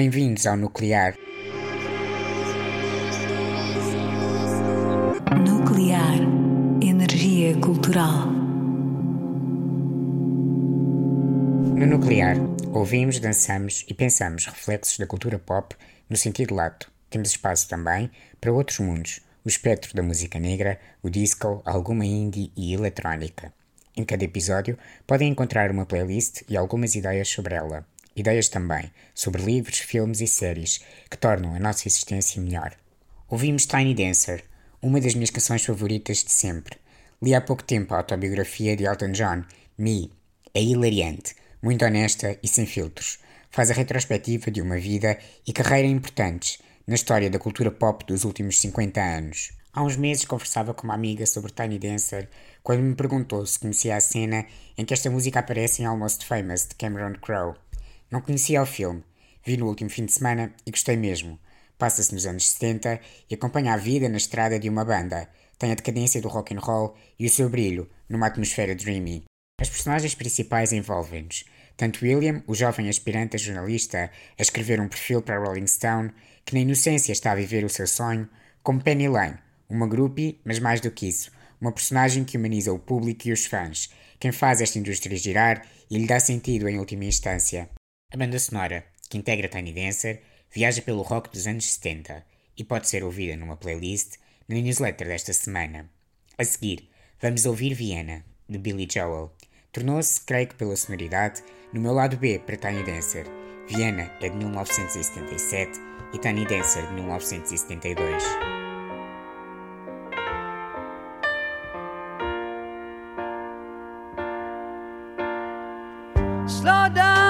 bem-vindos ao Nuclear. Nuclear. Energia cultural. No Nuclear, ouvimos, dançamos e pensamos reflexos da cultura pop no sentido lato. Temos espaço também para outros mundos, o espectro da música negra, o disco, alguma indie e eletrónica. Em cada episódio podem encontrar uma playlist e algumas ideias sobre ela. Ideias também sobre livros, filmes e séries que tornam a nossa existência melhor. Ouvimos Tiny Dancer, uma das minhas canções favoritas de sempre. Li há pouco tempo a autobiografia de Elton John, Me. É hilariante, muito honesta e sem filtros. Faz a retrospectiva de uma vida e carreira importantes na história da cultura pop dos últimos 50 anos. Há uns meses conversava com uma amiga sobre Tiny Dancer quando me perguntou se conhecia a cena em que esta música aparece em Almost Famous de Cameron Crowe. Não conhecia o filme, vi no último fim de semana e gostei mesmo. Passa-se nos anos 70 e acompanha a vida na estrada de uma banda. Tem a decadência do rock and roll e o seu brilho numa atmosfera dreamy. As personagens principais envolvem-nos. Tanto William, o jovem aspirante a jornalista, a escrever um perfil para Rolling Stone, que na inocência está a viver o seu sonho, como Penny Lane, uma groupie, mas mais do que isso, uma personagem que humaniza o público e os fãs, quem faz esta indústria girar e lhe dá sentido em última instância. A banda sonora, que integra Tiny Dancer, viaja pelo rock dos anos 70 e pode ser ouvida numa playlist na newsletter desta semana. A seguir, vamos ouvir Viena, de Billy Joel. Tornou-se, creio que pela sonoridade, no meu lado B para Tiny Dancer. Viena é de 1977 e Tiny Dancer de 1972. Slow down.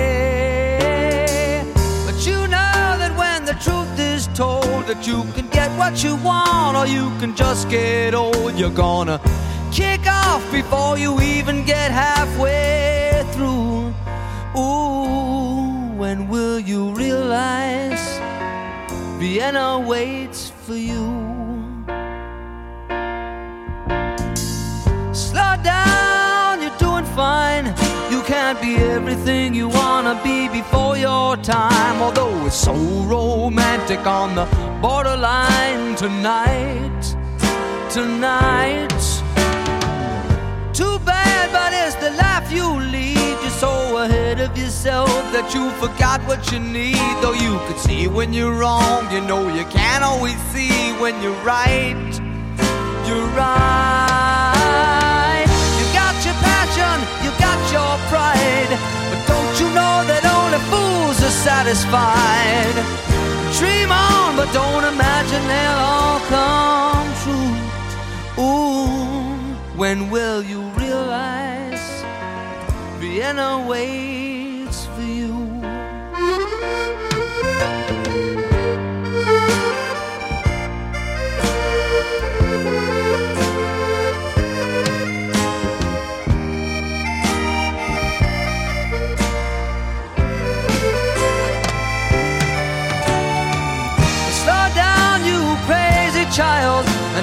that you can get what you want or you can just get old, you're gonna kick off before you even get halfway through. Ooh, when will you realize Vienna waits for you? Slow down, you're doing fine. You can't be everything you wanna be before your time. Although it's so romantic on the borderline tonight, tonight. Too bad, but it's the life you lead. You're so ahead of yourself that you forgot what you need. Though you could see when you're wrong, you know you can't always see when you're right. You're right. You got your passion, you got your pride. But don't you know that only fools are satisfied? Dream on, but don't imagine they'll all come true. Ooh, when will you realize Vienna waits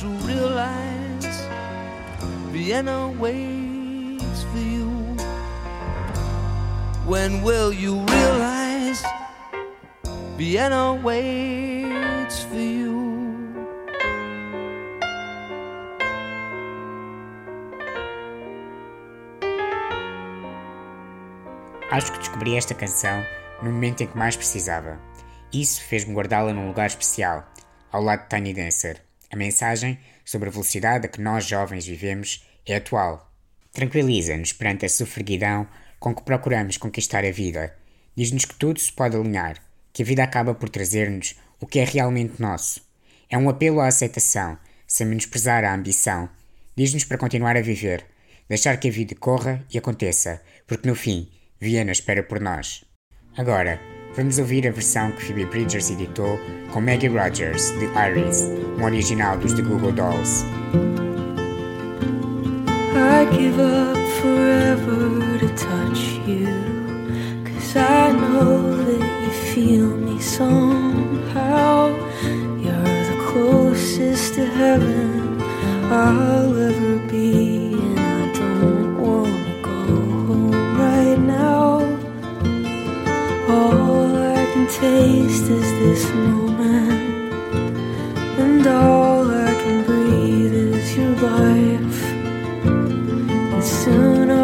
You realize Vienna waits for you? When will you realize Vienna waits for you? Acho que descobri esta canção no momento em que mais precisava. Isso fez-me guardá-la num lugar especial, ao lado de Tiny Dancer. A mensagem sobre a velocidade a que nós jovens vivemos é atual. Tranquiliza-nos perante a sofreguidão com que procuramos conquistar a vida. Diz-nos que tudo se pode alinhar, que a vida acaba por trazer-nos o que é realmente nosso. É um apelo à aceitação, sem menosprezar a ambição. Diz-nos para continuar a viver, deixar que a vida corra e aconteça, porque no fim, Viena espera por nós. Agora, vamos ouvir a versão que Phoebe Bridgers editou com Maggie Rogers, de Iris, um original dos The Google Dolls. I'd give up forever to touch you. Cause I know that you feel me somehow. You're the closest to heaven I'll ever be. All I can taste is this moment. And all I can breathe is your life. And sooner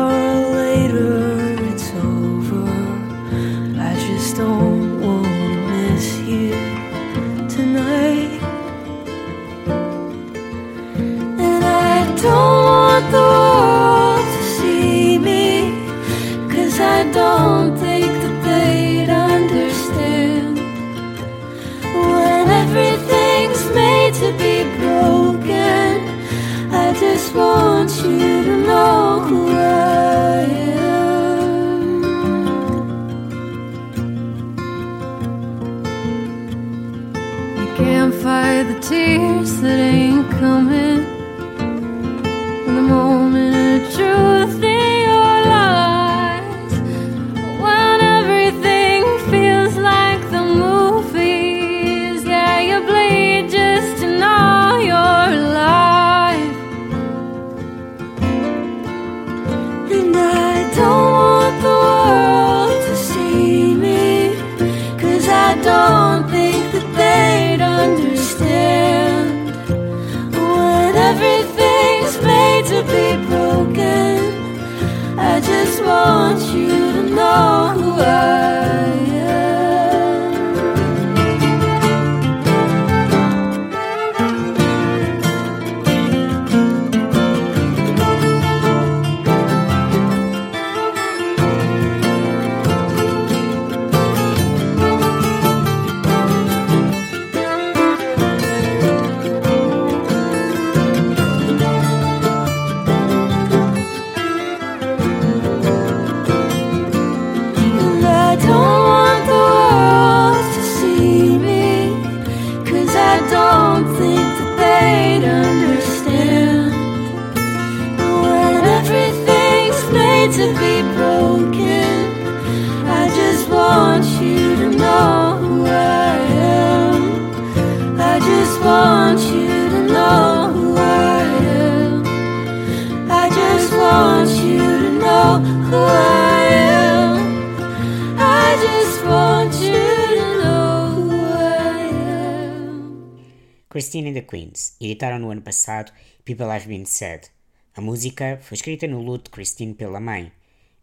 Christine and the Queens editaram no ano passado People Have Been Said. A música foi escrita no luto de Christine pela mãe.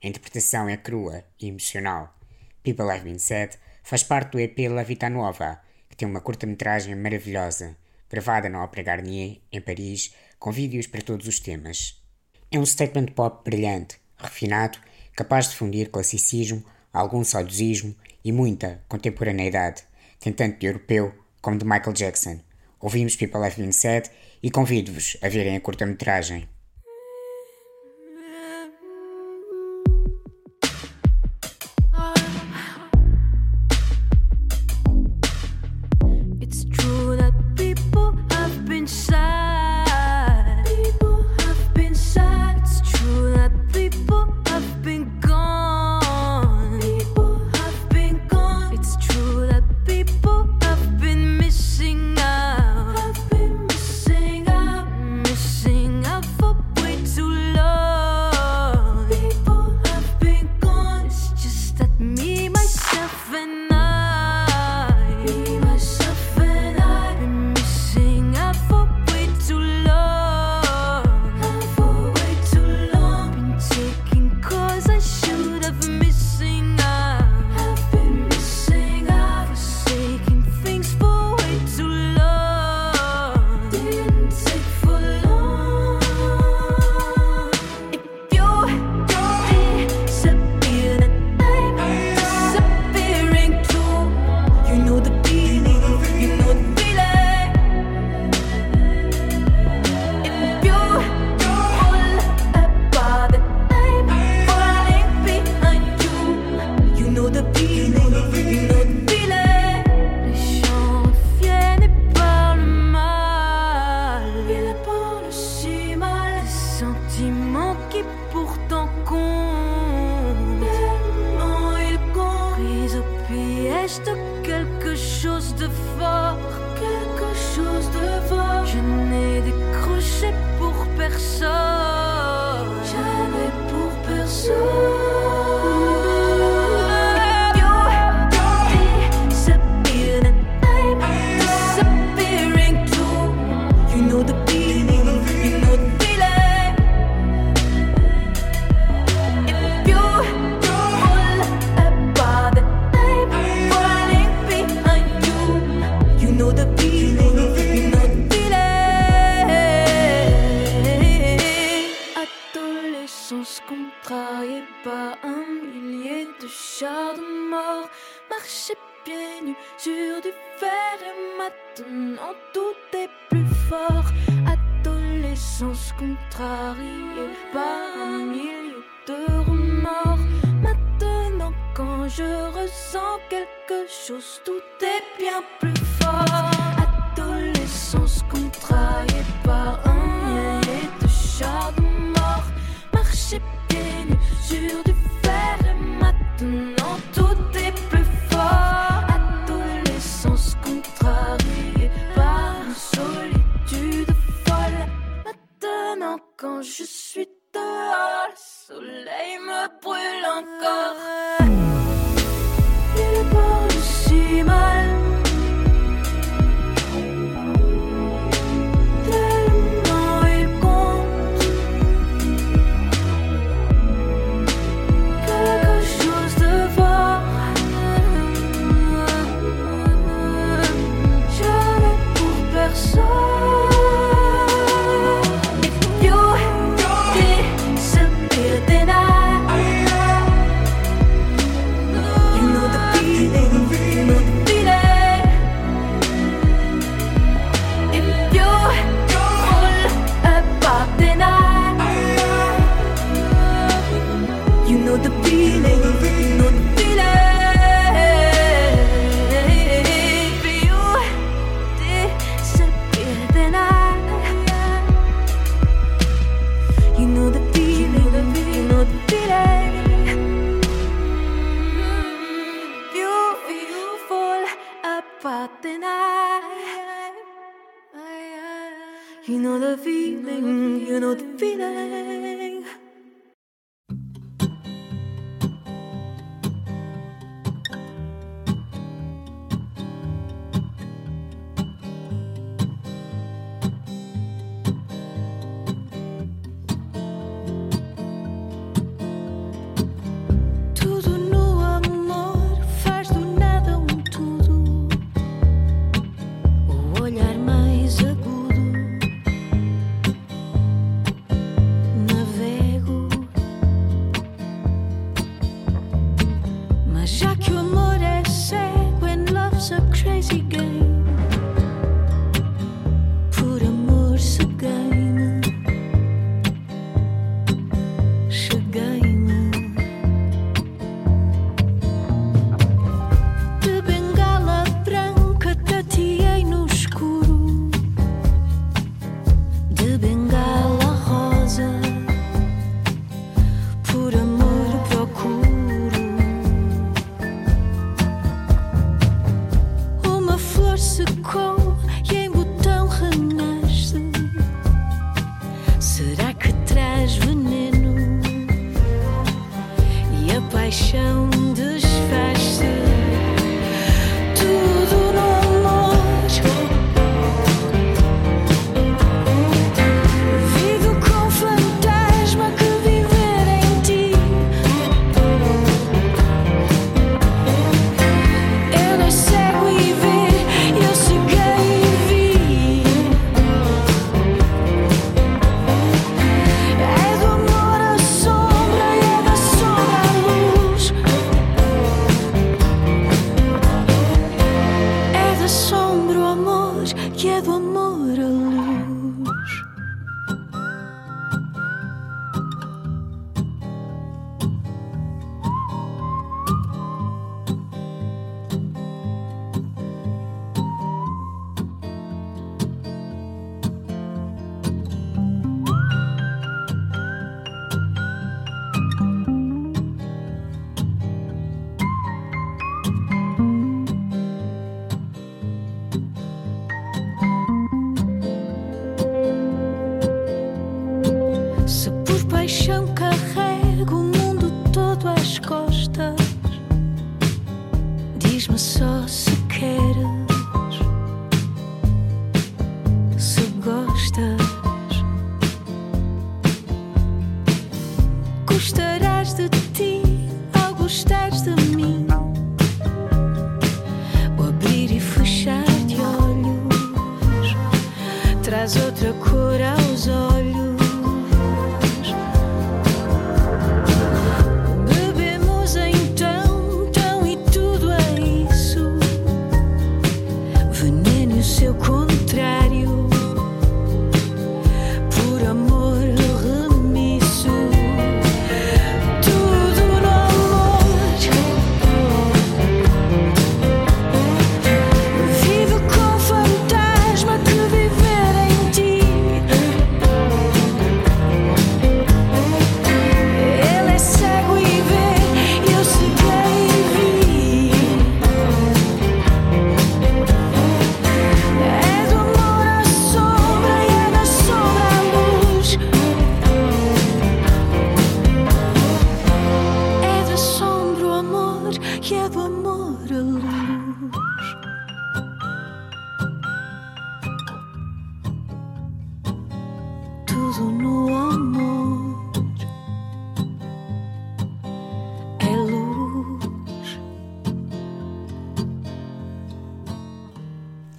A interpretação é crua e emocional. People Have Been Said faz parte do EP La Vita Nuova, que tem uma curta-metragem maravilhosa, gravada na Ópera Garnier, em Paris, com vídeos para todos os temas. É um statement pop brilhante, refinado, capaz de fundir classicismo, algum saudosismo e muita contemporaneidade, tem tanto de europeu como de Michael Jackson. Ouvimos People Been Said e convido-vos a verem a curta-metragem. marcher pieds nus sur du fer et maintenant tout est plus fort. Adolescence contrariée par un milieu de remords. Maintenant quand je ressens quelque chose, tout est bien plus fort. Adolescence contrariée par un milieu de char de mort. Marcher pieds nus sur du quand je suis dehors, le soleil me brûle encore. Il est bon,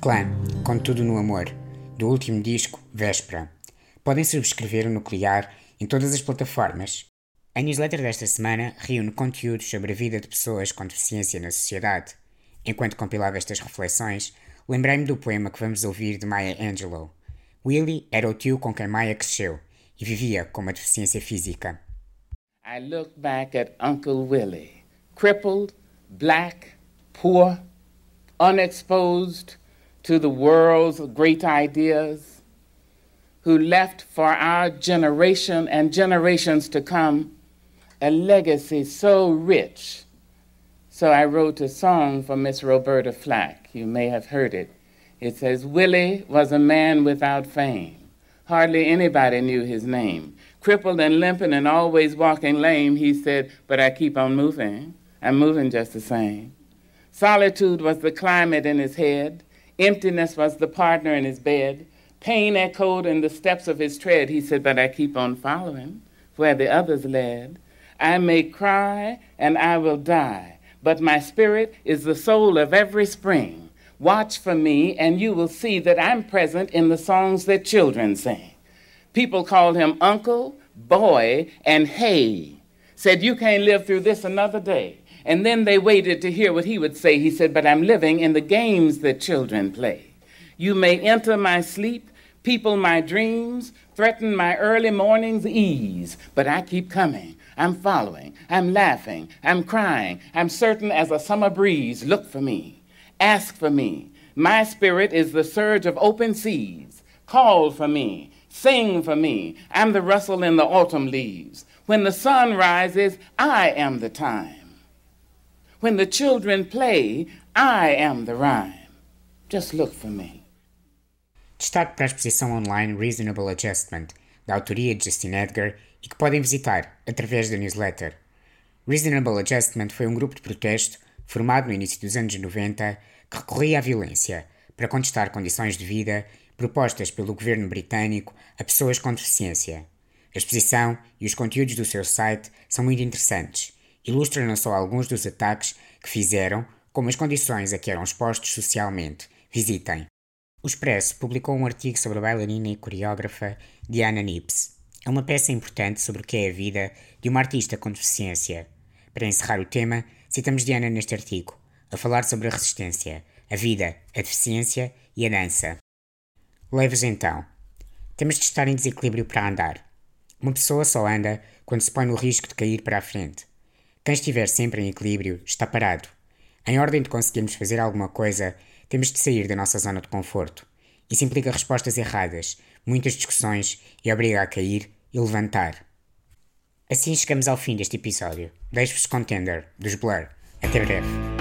Clã, com tudo no amor, do último disco, Véspera. Podem subscrever o Nuclear em todas as plataformas. A newsletter desta semana reúne conteúdos sobre a vida de pessoas com deficiência na sociedade. Enquanto compilava estas reflexões, lembrei-me do poema que vamos ouvir de Maya Angelou. Willie era o tio com quem Maya cresceu e vivia com uma deficiência física. I look back at Uncle Willie, crippled, black, poor, unexposed to the world's great ideas, who left for our generation and generations to come a legacy so rich. So I wrote a song for Miss Roberta Flack. You may have heard it. It says, Willie was a man without fame. Hardly anybody knew his name. Crippled and limping and always walking lame, he said, But I keep on moving. I'm moving just the same. Solitude was the climate in his head. Emptiness was the partner in his bed. Pain echoed in the steps of his tread. He said, But I keep on following where the others led. I may cry and I will die, but my spirit is the soul of every spring. Watch for me, and you will see that I'm present in the songs that children sing. People called him uncle, boy, and hey. Said, You can't live through this another day. And then they waited to hear what he would say. He said, But I'm living in the games that children play. You may enter my sleep, people my dreams, threaten my early morning's ease, but I keep coming. I'm following, I'm laughing, I'm crying, I'm certain as a summer breeze. Look for me, ask for me. My spirit is the surge of open seas. Call for me, sing for me. I'm the rustle in the autumn leaves. When the sun rises, I am the time. When the children play, I am the rhyme. Just look for me. Destaque para a exposição online Reasonable Adjustment, da autoria de Justin Edgar e que podem visitar através da newsletter. Reasonable Adjustment foi um grupo de protesto formado no início dos anos 90 que recorria à violência para contestar condições de vida propostas pelo governo britânico a pessoas com deficiência. A exposição e os conteúdos do seu site são muito interessantes. Ilustram só alguns dos ataques que fizeram, como as condições a que eram expostos socialmente. Visitem. O Expresso publicou um artigo sobre a bailarina e coreógrafa Diana Nips. É uma peça importante sobre o que é a vida de uma artista com deficiência. Para encerrar o tema, citamos Diana neste artigo, a falar sobre a resistência, a vida, a deficiência e a dança. Leves então. Temos de estar em desequilíbrio para andar. Uma pessoa só anda quando se põe no risco de cair para a frente. Quem estiver sempre em equilíbrio está parado. Em ordem de conseguirmos fazer alguma coisa, temos de sair da nossa zona de conforto. Isso implica respostas erradas, muitas discussões e obriga a cair e levantar. Assim chegamos ao fim deste episódio. Deixo-vos Contender, dos Blur. Até breve.